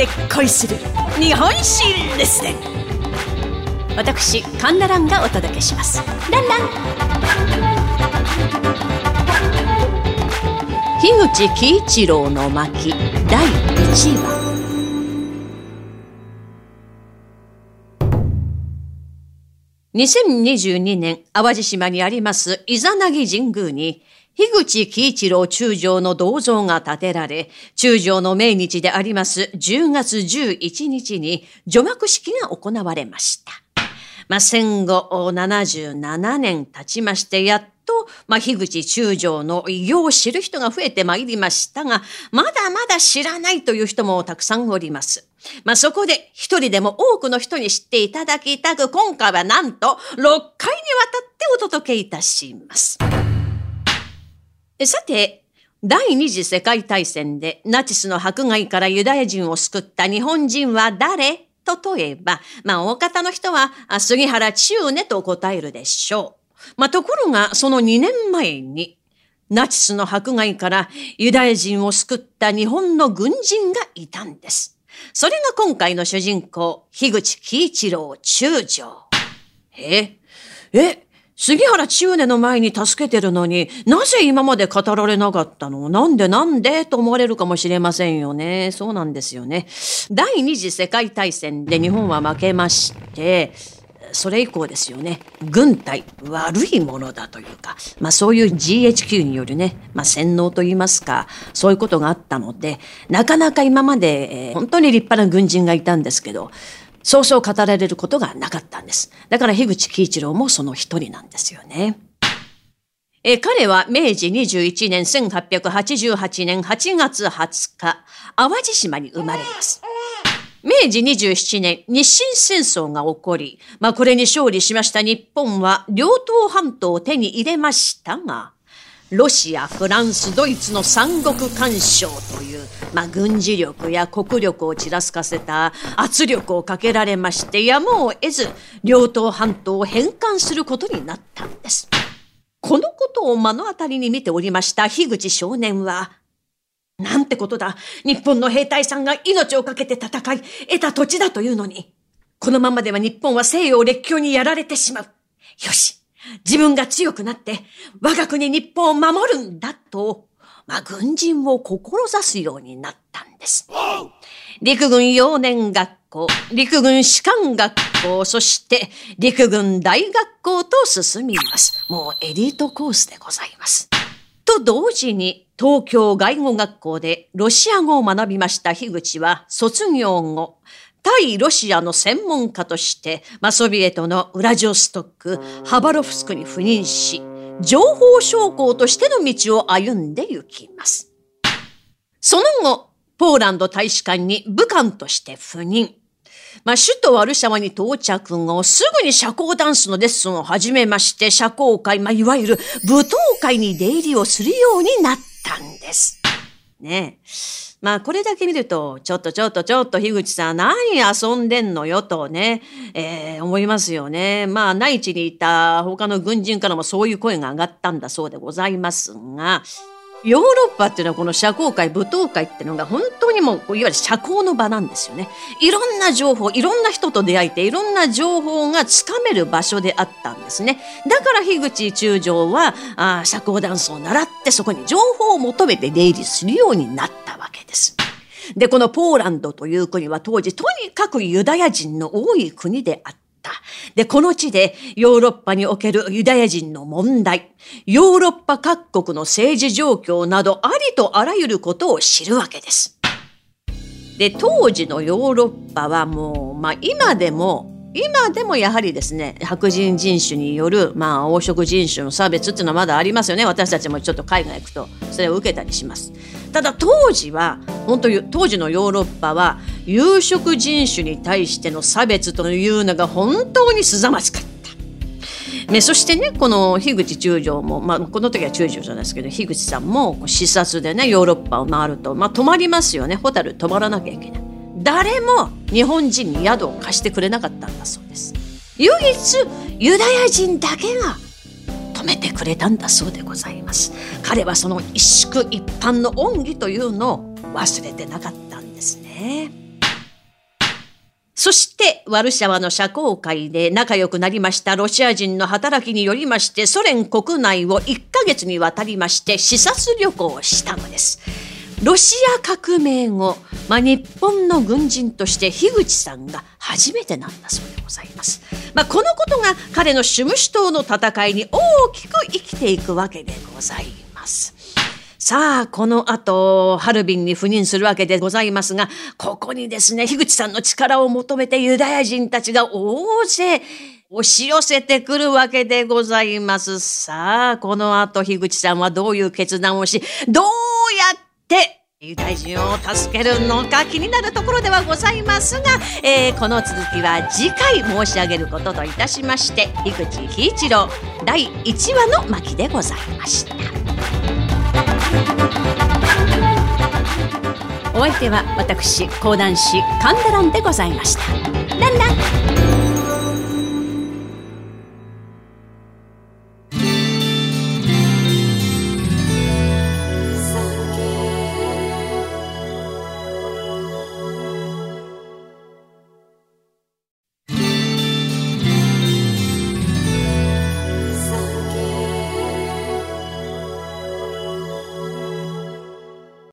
で恋する日本史レッスン私カンナランがお届けします。ランラン。樋口喜一郎の巻第1話。2022年淡路島にありますイザナギ神宮に樋口喜一郎中将の銅像が建てられ、中将の命日であります10月11日に除幕式が行われました。まあ、戦後77年経ちまして、やっと、まあ、樋口中将の偉業を知る人が増えてまいりましたが、まだまだ知らないという人もたくさんおります。まあ、そこで一人でも多くの人に知っていただきたく、今回はなんと6回にわたってお届けいたします。さて、第二次世界大戦でナチスの迫害からユダヤ人を救った日本人は誰？と問えば、まあ大方の人は杉原千畝と答えるでしょう。まあところがその2年前にナチスの迫害からユダヤ人を救った日本の軍人がいたんです。それが今回の主人公、樋口喜一郎中将。ええ杉原千畝の前に助けてるのになぜ今まで語られなかったの？なんでなんで？と思われるかもしれませんよね。そうなんですよね。第二次世界大戦で日本は負けまして、それ以降ですよね、軍隊悪いものだというか、まあそういう GHQ によるね、まあ洗脳といいますか、そういうことがあったので、なかなか今まで、えー、本当に立派な軍人がいたんですけど、そうそう語られることがなかったんです。だから樋口喜一郎もその一人なんですよね。え彼は明治21年1888年8月20日、淡路島に生まれます。明治27年、日清戦争が起こり、まあこれに勝利しました日本は両東半島を手に入れましたが、ロシア、フランス、ドイツの三国干渉という、まあ、軍事力や国力をちらつかせた圧力をかけられまして、やむを得ず、両党半島を返還することになったんです。このことを目の当たりに見ておりました樋口少年は、なんてことだ。日本の兵隊さんが命を懸けて戦い、得た土地だというのに。このままでは日本は西洋列強にやられてしまう。よし。自分が強くなって我が国日本を守るんだと、まあ、軍人を志すようになったんです。陸軍幼年学校、陸軍士官学校、そして陸軍大学校と進みます。もうエリートコースでございます。と同時に東京外語学校でロシア語を学びました樋口は卒業後、対ロシアの専門家として、まあ、ソビエトのウラジオストック、ハバロフスクに赴任し、情報将校としての道を歩んで行きます。その後、ポーランド大使館に武官として赴任。まあ、首都ワルシャワに到着後、すぐに社交ダンスのレッスンを始めまして、社交界、まあ、いわゆる舞踏会に出入りをするようになったんです。ね。まあこれだけ見ると、ちょっとちょっとちょっと樋口さん何遊んでんのよとね、えー、思いますよね。まあ内地にいた他の軍人からもそういう声が上がったんだそうでございますが、ヨーロッパっていうのはこの社交界、舞踏会っていうのが本当にもう、いわゆる社交の場なんですよね。いろんな情報、いろんな人と出会えて、いろんな情報がつかめる場所であったんですね。だから樋口中将は、あ社交ダンスを習ってそこに情報を求めて出入りするようになったわけです。で、このポーランドという国は当時とにかくユダヤ人の多い国であった。。で、この地でヨーロッパにおけるユダヤ人の問題、ヨーロッパ各国の政治状況などありとあらゆることを知るわけです。で、当時のヨーロッパはもう、まあ今でも今でもやはりですね白人人種による、まあ、黄色人種の差別っていうのはまだありますよね私たちもちょっと海外行くとそれを受けたりしますただ当時は本当当時のヨーロッパは有色人種に対しての差別というのが本当にすざましかった。ね、そしてねこの樋口中将も、まあ、この時は中将じゃないですけど樋口さんも視察でねヨーロッパを回ると、まあ、泊まりますよねホタル泊まらなきゃいけない。誰も日本人に宿を貸してくれなかったんだそうです。唯一ユダヤ人だけが止めてくれたんだそうでございます。彼はその一宿一般の恩義というのを忘れてなかったんですね。そしてワルシャワの社交界で仲良くなりましたロシア人の働きによりましてソ連国内を1ヶ月にわたりまして視察旅行をしたのです。ロシア革命後、まあ、日本の軍人として樋口さんが初めてなんだそうでございます。まあ、このことが彼の主務主党の戦いに大きく生きていくわけでございます。さあ、この後、ハルビンに赴任するわけでございますが、ここにですね、樋口さんの力を求めてユダヤ人たちが大勢押し寄せてくるわけでございます。さあ、この後、樋口さんはどういう決断をし、どうやってってユダヤ人を助けるのか気になるところではございますが、えー、この続きは次回申し上げることといたしまして井口喜一郎第1話の巻でございましたお相手は私講談師神田蘭でございました。ランラン